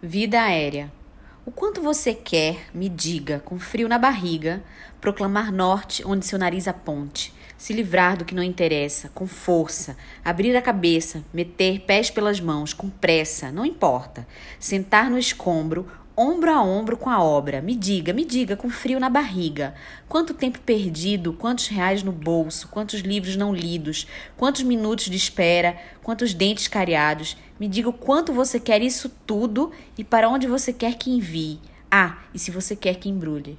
Vida aérea. O quanto você quer, me diga, com frio na barriga, proclamar norte onde seu nariz aponte, se livrar do que não interessa, com força, abrir a cabeça, meter pés pelas mãos, com pressa, não importa, sentar no escombro ombro a ombro com a obra. Me diga, me diga, com frio na barriga. Quanto tempo perdido, quantos reais no bolso, quantos livros não lidos, quantos minutos de espera, quantos dentes cariados. Me diga o quanto você quer isso tudo e para onde você quer que envie. Ah, e se você quer que embrulhe.